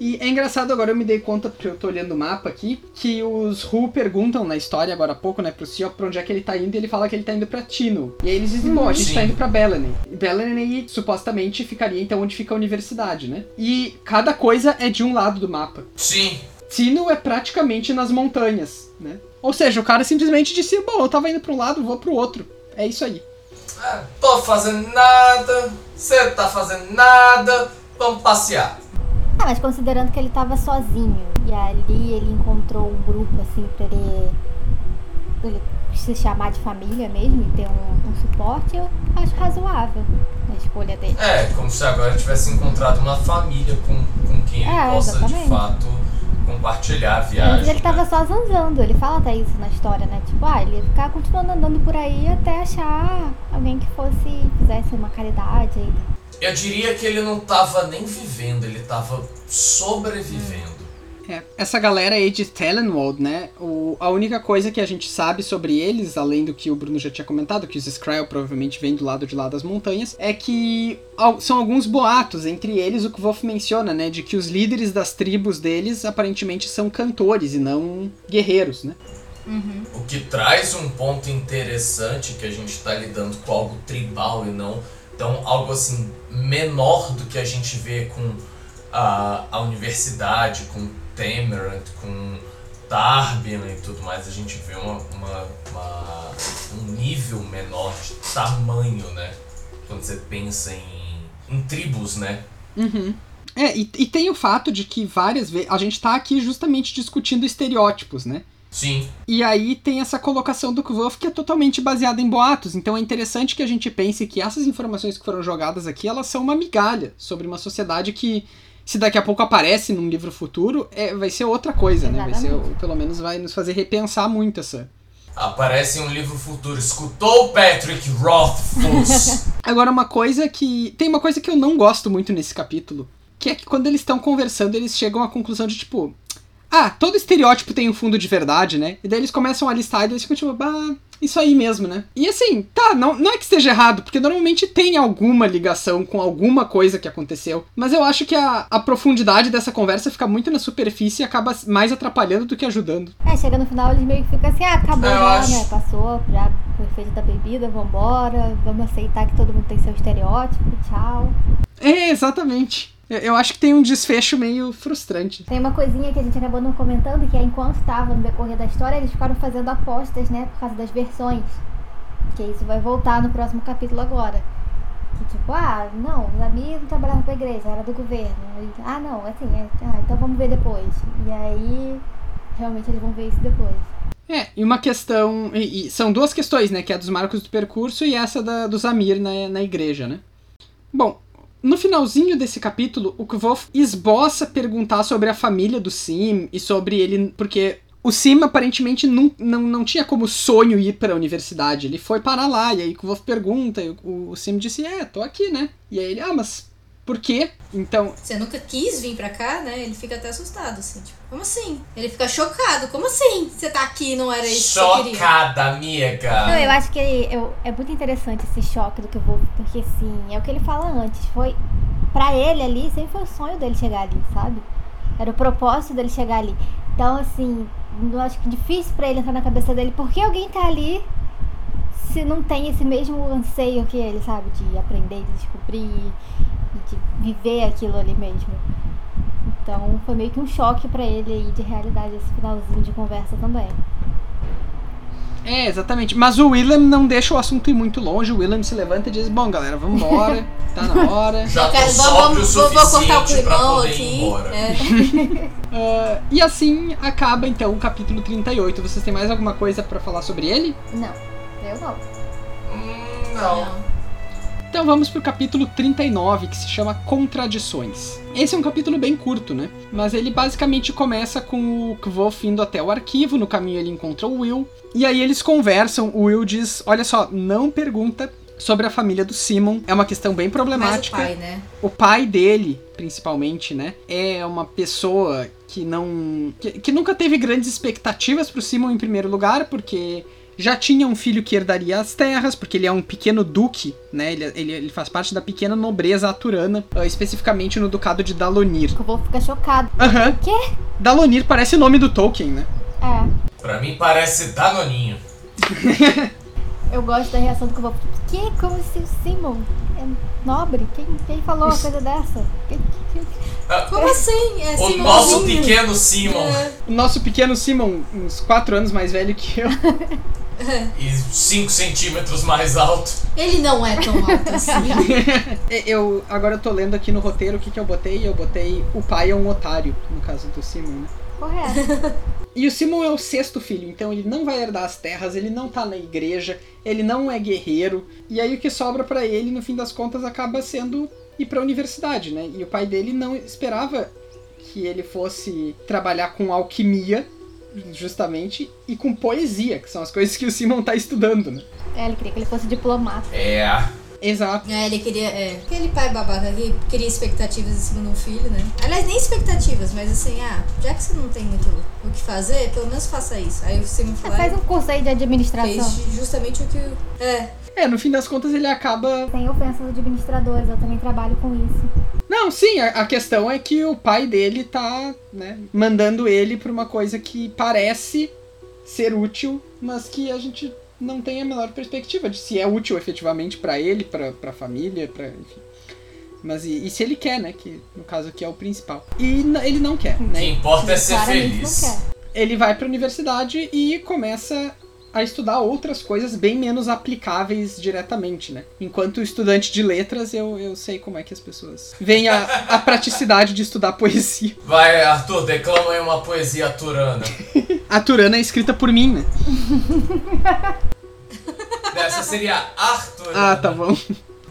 E é engraçado agora, eu me dei conta, porque eu tô olhando o mapa aqui, que os Who perguntam na história agora há pouco, né, pro Seok pra onde é que ele tá indo, e ele fala que ele tá indo pra Tino. E aí eles dizem, bom, a gente Sim. tá indo pra Bellany. E Bellany supostamente ficaria então onde fica a universidade, né? E cada coisa é de um lado do mapa. Sim, Tino é praticamente nas montanhas, né? Ou seja, o cara simplesmente disse, bom, eu tava indo pra um lado, vou pro outro. É isso aí. ah, tô fazendo nada, você tá fazendo nada, vamos passear. Ah, mas considerando que ele tava sozinho e ali ele encontrou um grupo assim pra ele, pra ele se chamar de família mesmo e ter um, um suporte, eu acho razoável a escolha dele. É, como se agora tivesse encontrado uma família com, com quem ele É, possa de exatamente. fato compartilhar a viagem. Antes ele tava né? só zanzando, ele fala até isso na história, né? Tipo, ah, ele ia ficar continuando andando por aí até achar alguém que fosse, fizesse uma caridade aí. Eu diria que ele não tava nem vivendo, ele tava sobrevivendo. É, essa galera aí de Telenwald, né? O, a única coisa que a gente sabe sobre eles, além do que o Bruno já tinha comentado, que os Skryl provavelmente vêm do lado de lá das montanhas, é que al- são alguns boatos, entre eles o que o Wolf menciona, né? De que os líderes das tribos deles aparentemente são cantores e não guerreiros, né? O que traz um ponto interessante que a gente tá lidando com algo tribal e não então algo assim menor do que a gente vê com a, a universidade, com Temerant, com Darbian e tudo mais. A gente vê uma, uma- uma- um nível menor de tamanho, né? Quando você pensa em, em tribos, né? Uhum. É, e, e tem o fato de que várias vezes. A gente tá aqui justamente discutindo estereótipos, né? Sim, E aí tem essa colocação do Kvuff que é totalmente baseada em boatos. Então é interessante que a gente pense que essas informações que foram jogadas aqui, elas são uma migalha sobre uma sociedade que, se daqui a pouco aparece num livro futuro, é, vai ser outra coisa, né? Vai ser, pelo menos vai nos fazer repensar muito essa. aparece em um livro futuro. Escutou Patrick Rothfuss? Agora, uma coisa que. Tem uma coisa que eu não gosto muito nesse capítulo. Que é que quando eles estão conversando, eles chegam à conclusão de tipo. Ah, todo estereótipo tem um fundo de verdade, né? E daí eles começam a listar e eles ficam tipo, bah, isso aí mesmo, né? E assim, tá, não, não é que esteja errado, porque normalmente tem alguma ligação com alguma coisa que aconteceu. Mas eu acho que a, a profundidade dessa conversa fica muito na superfície e acaba mais atrapalhando do que ajudando. É, chega no final eles meio que ficam assim, ah, acabou É, eu já, acho. né? Passou já o efeito da bebida, vambora, vamos aceitar que todo mundo tem seu estereótipo, tchau. É, exatamente. Eu, acho que tem um desfecho meio frustrante. Tem uma coisinha que a gente acabou não comentando, que é enquanto tava no decorrer da história, eles ficaram fazendo apostas, né, por causa das versões. Que isso vai voltar no próximo capítulo agora. Que tipo, ah, não, os amigos não trabalhavam pra igreja, era do governo. E, ah, não, assim, é, ah, então vamos ver depois. E aí, realmente eles vão ver isso depois. É, e uma questão. E, e são duas questões, né? Que é a dos marcos do percurso e essa da, do Zamir na, na igreja, né? Bom, no finalzinho desse capítulo, o Kvof esboça perguntar sobre a família do Sim e sobre ele. Porque o Sim aparentemente não, não, não tinha como sonho ir pra universidade. Ele foi para lá, e aí o Kvof pergunta, e o, o Sim disse: É, tô aqui, né? E aí ele, ah, mas por quê? Então, Você nunca quis vir pra cá, né? Ele fica até assustado, assim, tipo, como assim? Ele fica chocado, como assim? Você tá aqui e não era isso que? Chocada, amiga. Não, eu acho que eu, é muito interessante esse choque do que eu vou. Porque assim, é o que ele fala antes. Foi. Pra ele ali, sempre foi o sonho dele chegar ali, sabe? Era o propósito dele chegar ali. Então, assim, eu acho que é difícil pra ele entrar na cabeça dele. Por que alguém tá ali se não tem esse mesmo anseio que ele, sabe? De aprender, de descobrir de viver aquilo ali mesmo. Então, foi meio que um choque pra ele aí de realidade esse finalzinho de conversa também. é, exatamente. Mas o Willem não deixa o assunto ir muito longe. O Willem se levanta e diz: Bom, galera, vamos embora. tá na hora. Já tô Cara, vamos, vou, vou cortar o climão aqui. É. Ah, e assim acaba então o capítulo 38. Vocês têm mais alguma coisa pra falar sobre ele? Não, eu não. Hum, não. Então vamos pro capítulo 39, que se chama Contradições. Esse é um capítulo bem curto, né? Mas ele basicamente começa com o Kvof indo até o arquivo, no caminho ele encontra o Will, e aí eles conversam, o Will diz, olha só, não pergunta sobre a família do Simon. É uma questão bem problemática. Mas o pai, né? O pai dele, principalmente, né? É uma pessoa que não. que, que nunca teve grandes expectativas pro Simon em primeiro lugar, porque já tinha um filho que herdaria as terras, porque ele é um pequeno duque, né? Ele, ele, ele faz parte da pequena nobreza aturana, uh, especificamente no ducado de Dalonir. Eu vou ficar chocado. Aham. O quê? Dalonir parece o nome do Tolkien, né? É. Pra mim parece Danoninho. Eu gosto da reação do que eu vou. Que? Como se o Simon é nobre? Quem, quem falou uma coisa dessa? Que- que- que- Como assim? É O Simonzinho? nosso pequeno Simon. É. O nosso pequeno Simon, uns 4 anos mais velho que eu. E 5 centímetros mais alto. Ele não é tão alto assim. eu agora eu tô lendo aqui no roteiro o que, que eu botei. Eu botei o pai é um otário, no caso do Simon, né? Correto. E o Simon é o sexto filho, então ele não vai herdar as terras, ele não tá na igreja, ele não é guerreiro. E aí o que sobra pra ele, no fim das contas, acaba sendo ir pra universidade, né? E o pai dele não esperava que ele fosse trabalhar com alquimia, justamente, e com poesia, que são as coisas que o Simon tá estudando, né? É, ele queria que ele fosse diplomata. É. Exato. É, ele queria. É, aquele pai babaca que queria expectativas em cima de um filho, né? Aliás, nem expectativas, mas assim, ah, já que você não tem muito o que fazer, pelo menos faça isso. Aí Simon É, falou. faz um curso aí de administração. Fez justamente o que. o- É, É, no fim das contas ele acaba. Sem ofensa aos administradores, eu também trabalho com isso. Não, sim, a, a questão é que o pai dele tá, né, mandando ele pra uma coisa que parece ser útil, mas que a gente não tem a menor perspectiva de se é útil efetivamente pra ele, pra pra família, pra enfim. Mas e, e se ele quer, né, que no caso aqui é o principal. E ele não quer, O que né? importa é ser feliz. não quer. Ele vai pra universidade e começa a estudar outras coisas bem menos aplicáveis diretamente, né? Enquanto estudante de letras, eu, eu sei como é que as pessoas veem a, a praticidade de estudar poesia. Vai, Arthur, declama aí uma poesia turana. A Turana é escrita por mim, né? Essa seria Arthur. Ah, tá bom.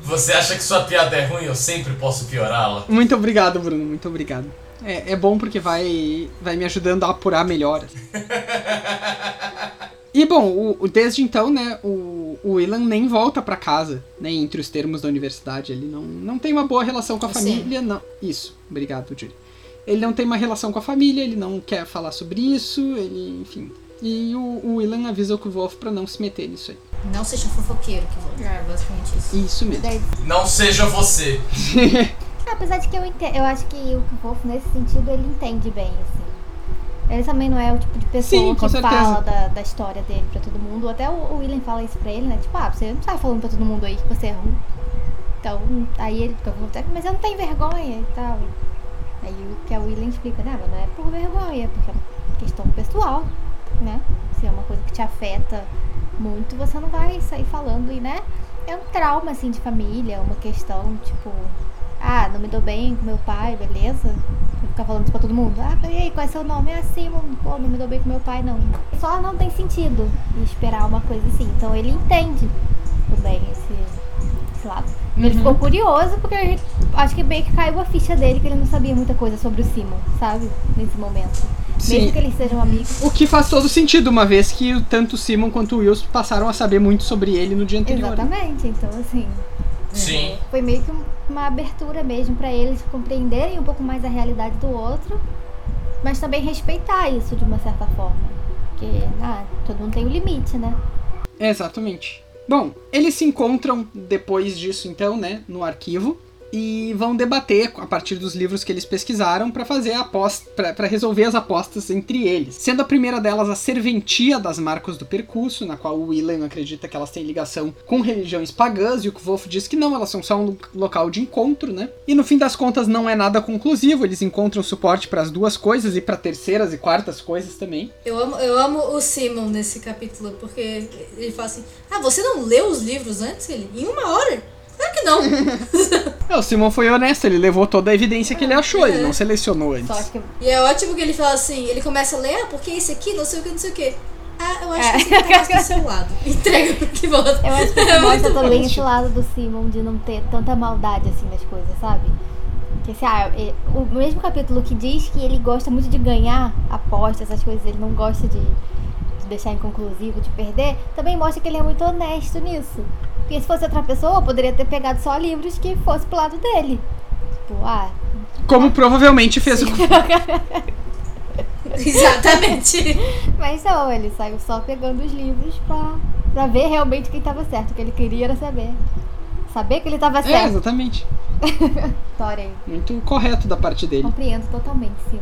Você acha que sua piada é ruim? Eu sempre posso piorá-la. Muito obrigado, Bruno, muito obrigado. É, é bom porque vai, vai me ajudando a apurar melhor. E bom, o, o- desde então, né, o, o Willan nem volta pra casa, né, entre os termos da universidade. Ele não, não tem uma boa relação com a Sim. família, não. Isso, obrigado, Julie. Ele não tem uma relação com a família, ele não quer falar sobre isso, ele, enfim. E o, o Willan avisa o Kvolf pra não se meter nisso aí. não seja fofoqueiro que vou. É basicamente isso. Isso mesmo. Daí- Não seja você. Apesar de que eu entendo, eu acho que o Wolf, nesse sentido, ele entende bem, assim. Ele também não é o tipo de pessoa Sim, que certeza. fala da, da história dele pra todo mundo. Até o, o William fala isso pra ele, né? Tipo, ah, você não sai falando pra todo mundo aí que você é ruim. Então, aí ele fica, mas eu não tenho vergonha e tal. Aí o que a William explica, né? Mas não é por vergonha, é porque é uma questão pessoal, né? Se é uma coisa que te afeta muito, você não vai sair falando e, né? É um trauma, assim, de família, uma questão, tipo, ah, não me dou bem com meu pai, beleza? Vou ficar falando isso pra todo mundo. Ah, e aí, qual é seu nome? É assim, pô, não me dou bem com meu pai, não. Só não tem sentido esperar uma coisa assim. Então ele entende também esse, esse lado. Ele ficou curioso porque acho que meio que caiu a ficha dele que ele não sabia muita coisa sobre o Simon, sabe? Nesse momento. Sim. Mesmo que eles sejam amigos. O que faz todo sentido, uma vez que tanto o Simon quanto o Wilson passaram a saber muito sobre ele no dia anterior. né? Exatamente. Então, assim, Sim. foi meio que um- uma abertura mesmo pra eles compreenderem um pouco mais a realidade do outro, mas também respeitar isso de uma certa forma. Porque, ah, todo mundo tem o limite, né? Exatamente. Bom, eles se encontram depois disso, então, né, no arquivo e vão debater a partir dos livros que eles pesquisaram para fazer a para resolver as apostas entre eles. Sendo a primeira delas a serventia das marcos do percurso, na qual o William acredita que elas têm ligação com religiões pagãs e o Kvolf diz que não, elas são só um lo- local de encontro, né? E no fim das contas não é nada conclusivo, eles encontram suporte para as duas coisas e para terceiras e quartas coisas também. Eu amo, eu amo o Simon nesse capítulo, porque ele fala assim: Ah, você não leu os livros antes? Ele, em uma hora? Claro que não. É, o Simon foi honesto, ele levou toda a evidência que ele achou, ele não selecionou antes. Que e é ótimo que ele fala assim: ele começa a ler, ah, porque esse aqui, não sei o que, não sei o que. tá, eu acho que você tá mais do seu lado. Entrega pro que volta. Eu acho que É mostra também esse lado do Simon de não ter tanta maldade assim nas coisas, sabe? Que assim, ah, é- o mesmo capítulo que diz que ele gosta muito de ganhar apostas, essas coisas, ele não gosta de, de deixar inconclusivo, de perder, também mostra que ele é muito honesto nisso. Porque se fosse outra pessoa, poderia ter pegado só livros que fosse pro lado dele. Tipo, ah, Como provavelmente fez o. Exatamente. mas não, ele saiu só pegando os livros pra, pra ver realmente quem tava certo. O que ele queria era saber. Saber que ele tava É, certo. exatamente. História aí. Muito correto da parte dele. Compreendo totalmente, Simon.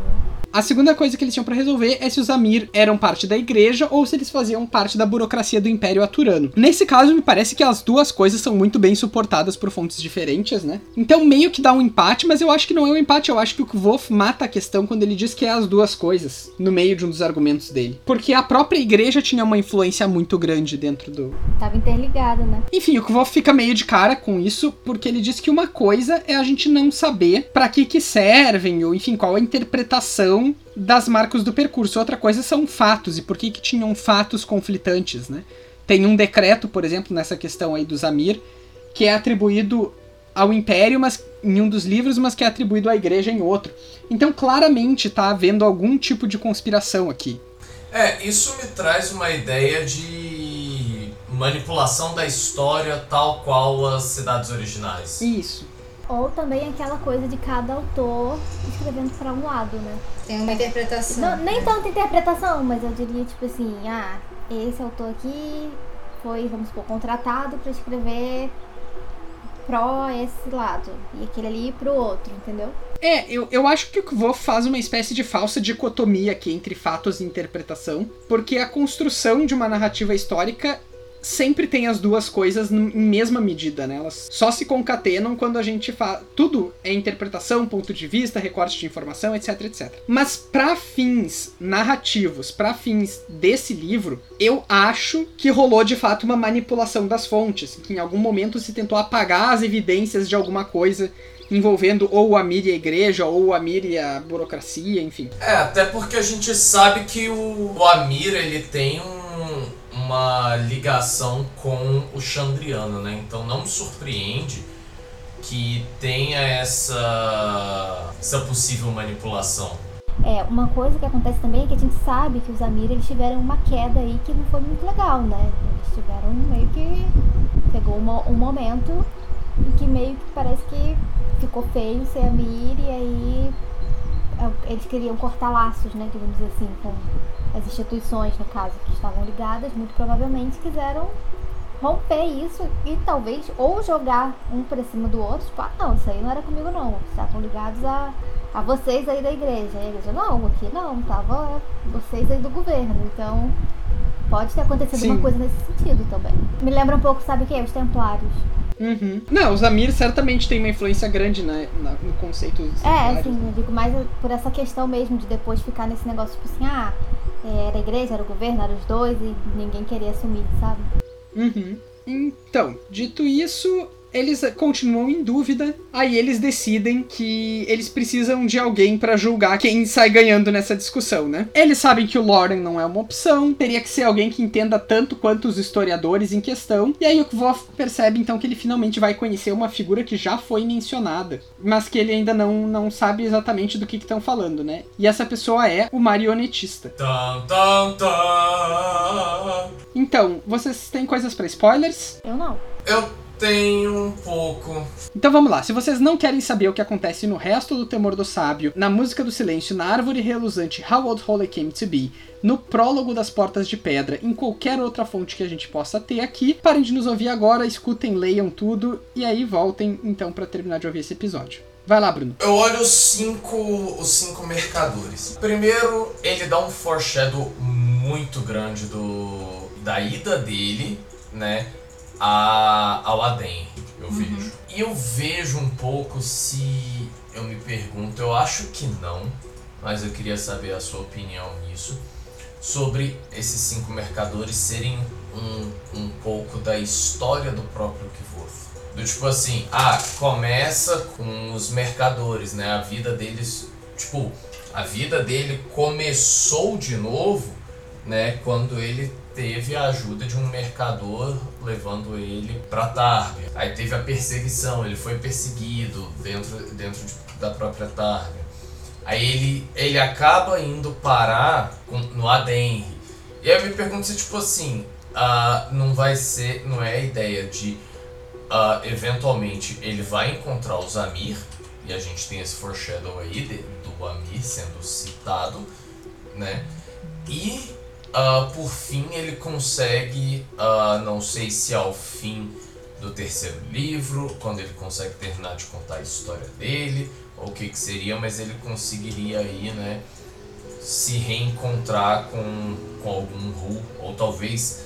A segunda coisa que eles tinham pra resolver é se os Amir eram parte da igreja ou se eles faziam parte da burocracia do Império Aturano. Nesse caso, me parece que as duas coisas são muito bem suportadas por fontes diferentes, né? Então meio que dá um empate, mas eu acho que não é um empate, eu acho que o Kvof mata a questão quando ele diz que é as duas coisas, no meio de um dos argumentos dele. Porque a própria igreja tinha uma influência muito grande dentro do, Tava interligado, né? enfim, o Kvof fica meio de cara com isso, porque ele diz que uma coisa é a gente não saber pra que que servem, ou enfim, qual a interpretação das marcas do percurso. Outra coisa são fatos, e por que que tinham fatos conflitantes, né? Tem um decreto, por exemplo, nessa questão aí dos Amir, que é atribuído ao Império, mas em um dos livros, mas que é atribuído à Igreja em outro. Então, claramente tá havendo algum tipo de conspiração aqui. É, isso me traz uma ideia de manipulação da história tal qual as cidades originais. Isso. Ou também aquela coisa de cada autor escrevendo pra um lado, né? Tem uma interpretação. Não, nem tanta interpretação, mas eu diria tipo assim, ah, esse autor aqui foi, vamos supor, contratado pra escrever pró esse lado e aquele ali pro outro, entendeu? É, eu, eu acho que o Kvof faz uma espécie de falsa dicotomia aqui entre fatos e interpretação, porque a construção de uma narrativa histórica sempre tem as duas coisas em mesma medida, né? Elas só se concatenam quando a gente faz. Tudo é interpretação, ponto de vista, recorte de informação, etc, etc. Mas pra fins narrativos, pra fins desse livro, eu acho que rolou de fato uma manipulação das fontes, que em algum momento se tentou apagar as evidências de alguma coisa envolvendo ou Amir e a igreja, ou o Amir e a burocracia, enfim. É, até porque a gente sabe que o, o Amir ele tem um- uma ligação com o Chandriano, né? Então não me surpreende que tenha essa, essa possível manipulação. É, uma coisa que acontece também é que a gente sabe que os Amir eles tiveram uma queda aí que não foi muito legal, né? Eles tiveram meio que. Pegou uma- um momento em que meio que parece que ficou feio ser Amir e aí é, eles queriam cortar laços, né? Digamos assim, com as instituições, no caso, que estavam ligadas, muito provavelmente quiseram romper isso e talvez ou jogar um pra cima do outro, tipo, ah não, isso aí não era comigo não, estavam ligados a, a vocês aí da igreja. E a igreja, não, aqui não, tava vocês aí do governo, então pode ter acontecido Sim. uma coisa nesse sentido também. Me lembra um pouco, sabe o que? Os templários. Uhum. Não, os Amir certamente têm uma influência grande né, na- no conceito dos É, templários, assim, né? eu digo mais por essa questão mesmo de depois ficar nesse negócio, tipo assim, ah, era a igreja, era o governo, eram os dois e ninguém queria assumir, sabe? Uhum. Então, dito isso, eles continuam em dúvida. Aí eles decidem que eles precisam de alguém pra julgar quem sai ganhando nessa discussão, né? Eles sabem que o Lauren não é uma opção, teria que ser alguém que entenda tanto quanto os historiadores em questão. E aí o Kvof percebe então que ele finalmente vai conhecer uma figura que já foi mencionada, mas que ele ainda não, não sabe exatamente do que estão falando, né? E essa pessoa é o marionetista. Tan, tan, tan. Então, vocês têm coisas pra spoilers? Eu não. Eu tenho um pouco. Então vamos lá, se vocês não querem saber o que acontece no resto do Temor do Sábio, na música do silêncio, na árvore reluzante How Old Holy Came to Be, no prólogo das Portas de Pedra, em qualquer outra fonte que a gente possa ter aqui, parem de nos ouvir agora, escutem, leiam tudo e aí voltem então pra terminar de ouvir esse episódio. Vai lá, Bruno. Eu olho os cinco, os cinco mercadores. Primeiro, ele dá um foreshadow muito grande do da ida dele, né, a, ao Aden, eu vejo. E eu vejo um pouco se eu me pergunto, eu acho que não, mas eu queria saber a sua opinião nisso, sobre esses cinco mercadores serem um, um pouco da história do próprio Kvoth. Do tipo assim, ah, começa com os mercadores, né? A vida deles, tipo, a vida dele começou de novo né, quando ele teve a ajuda de um mercador levando ele para Targa. Aí teve a perseguição, ele foi perseguido dentro, dentro de, da própria Targa. Aí ele, ele acaba indo parar com, no Adenri. E aí eu me pergunto se, tipo assim, uh, não vai ser, não é a ideia de uh, eventualmente ele vai encontrar o Zamir, e a gente tem esse foreshadow aí de, do Amir sendo citado, né? E uh, por fim ele consegue, não sei se ao fim do terceiro livro, quando ele consegue terminar de contar a história dele, ou o que, que seria, mas ele conseguiria aí, né, se reencontrar com, com algum Ru, ou talvez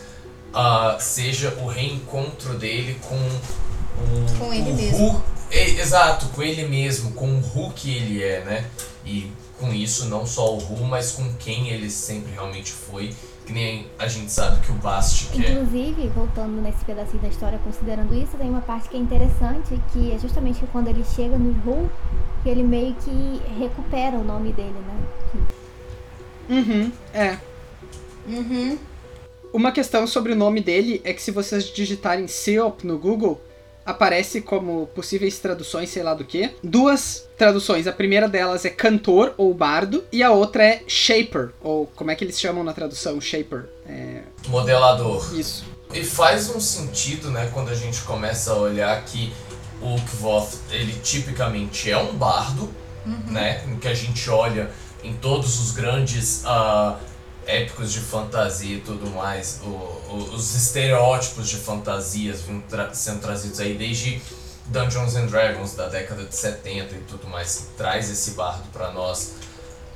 uh, seja o reencontro dele com o, com ele o mesmo. é, exato, com ele mesmo, com o Ru que ele é, né? E com isso não só o Ru, mas com quem ele sempre realmente foi que nem a gente sabe que o Bast quer. Inclusive, voltando nesse pedacinho da história, considerando isso, tem uma parte que é interessante, que é justamente quando ele chega no Ru, que ele meio que recupera o nome dele, né? Uhum, é. Uhum. Uma questão sobre o nome dele é que se vocês digitarem Seop no Google, aparece como possíveis traduções, sei lá do que. Duas traduções. A primeira delas é cantor ou bardo, e a outra é shaper, ou como é que eles chamam na tradução? Shaper. É... Modelador. Isso. E faz um sentido, né, quando a gente começa a olhar que o Kvoth, ele tipicamente é um bardo, uhum. né, que a gente olha em todos os grandes uh, épicos de fantasia e tudo mais, o, o, os estereótipos de fantasias tra sendo trazidos aí desde Dungeons and Dragons da década de 70 e tudo mais, que traz esse bardo para nós.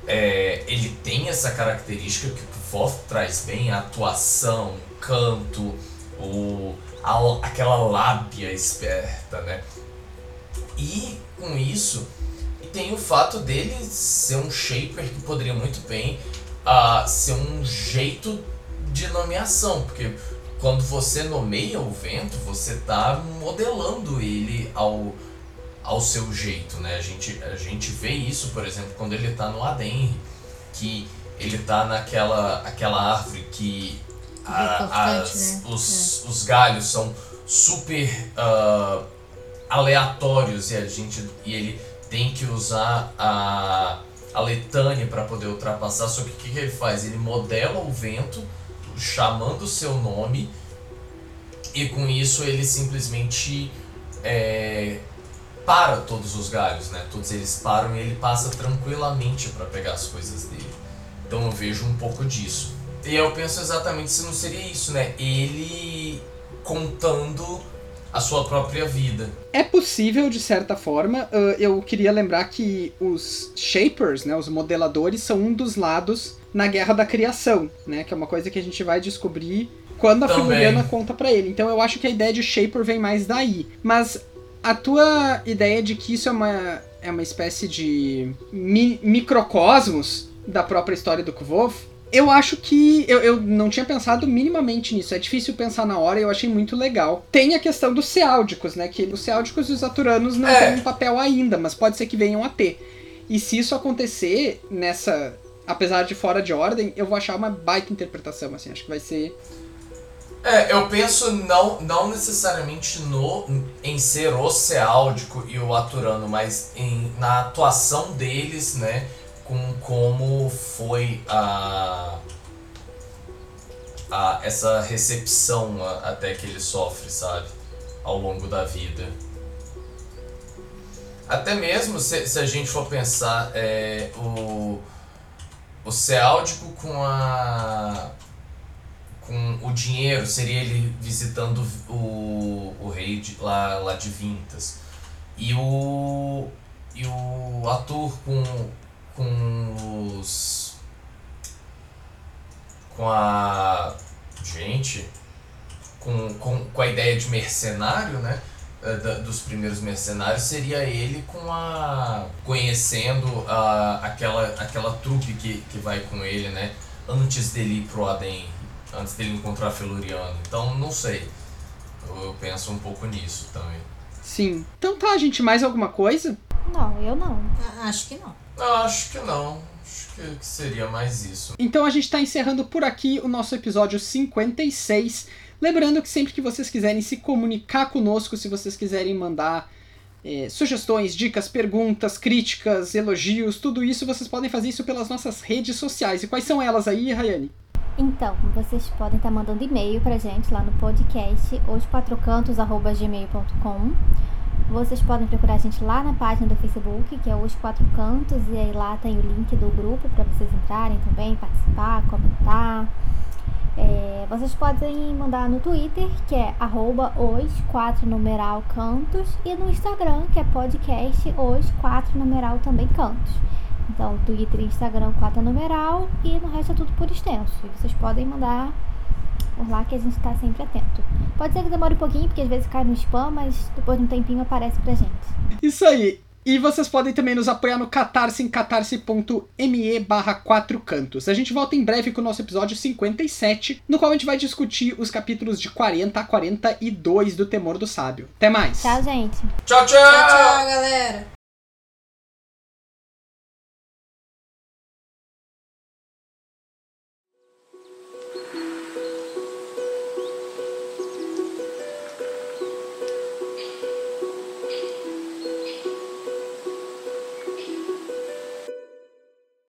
É, ele tem essa característica que o Voth traz bem, a atuação, o canto, o, a, aquela lábia esperta, né? E com isso, e tem o fato dele ser um shaper que poderia muito bem uh, ser um jeito de nomeação, porque quando você nomeia o vento, você está modelando ele ao, ao seu jeito, né? A gente, a gente vê isso, por exemplo, quando ele está no Adenri, que ele está naquela aquela árvore que a, as, né? os, é. os galhos são super uh, aleatórios e a gente e ele tem que usar a a letânia para poder ultrapassar. Só que o que, ele faz? Ele modela o vento, chamando o seu nome, e com isso ele simplesmente é, para todos os galhos, né? Todos eles param e ele passa tranquilamente para pegar as coisas dele. Então eu vejo um pouco disso. E eu penso exatamente se não seria isso, né? Ele contando a sua própria vida. É possível, de certa forma. Eu queria lembrar que os shapers, né, os modeladores, são um dos lados na Guerra da Criação, né? Que é uma coisa que a gente vai descobrir quando a Figuriana conta para ele. Então eu acho que a ideia de shaper vem mais daí. Mas a tua ideia de que isso é uma, é uma espécie de mi microcosmos da própria história do Kvolf eu acho que eu, eu não tinha pensado minimamente nisso. É difícil pensar na hora e eu achei muito legal. Tem a questão dos seáldicos, né? Que os seáldicos e os aturanos não é. têm um papel ainda, mas pode ser que venham a ter. E se isso acontecer nessa. Apesar de fora de ordem, eu vou achar uma baita interpretação, assim. Acho que vai ser. É, eu penso não, não necessariamente no em ser o seáldico e o aturano, mas em, na atuação deles, né? Com como foi a, a essa recepção a, até que ele sofre, sabe? Ao longo da vida. Até mesmo se, se a gente for pensar é, o, o Ceáldico com a com o dinheiro seria ele visitando o, o rei de, lá, lá de Vintas. E o, e o ator com com os. com a. gente. Com, com, com a ideia de mercenário, né? Eh, da, dos primeiros mercenários seria ele com a. conhecendo a, aquela, aquela trupe que, que vai com ele, né? Antes dele ir pro Aden, antes dele encontrar Feluriano. Então, não sei. Eu, eu penso um pouco nisso também. Sim. Então tá, gente, mais alguma coisa? Não, eu não. Acho que não. Eu acho que não. Acho que, que seria mais isso. Então a gente está encerrando por aqui o nosso episódio 56. Lembrando que sempre que vocês quiserem se comunicar conosco, se vocês quiserem mandar é, sugestões, dicas, perguntas, críticas, elogios, tudo isso, vocês podem fazer isso pelas nossas redes sociais. E quais são elas aí, Rayane? Então, vocês podem estar mandando e-mail pra gente lá no podcast osquatrocantos.gmail.com Vocês podem procurar a gente lá na página do Facebook, que é Os Quatro Cantos, e aí lá tem o link do grupo para vocês entrarem também, participar, comentar. É, vocês podem mandar no Twitter, que é arroba os quatro numeral cantos, e no Instagram, que é podcast os quatro numeral também cantos. Então, Twitter e Instagram, quatro numeral, e no resto é tudo por extenso. E vocês podem mandar por lá que a gente está sempre atento. Pode ser que demore um pouquinho, porque às vezes cai no spam, mas depois de um tempinho aparece pra gente. Isso aí. E vocês podem também nos apoiar no Catarse em catarse.me barra quatro cantos. A gente volta em breve com o nosso episódio 57, no qual a gente vai discutir os capítulos de 40 a 42 do Temor do Sábio. Até mais! Tchau, gente! Tchau, tchau! Tchau, tchau, galera.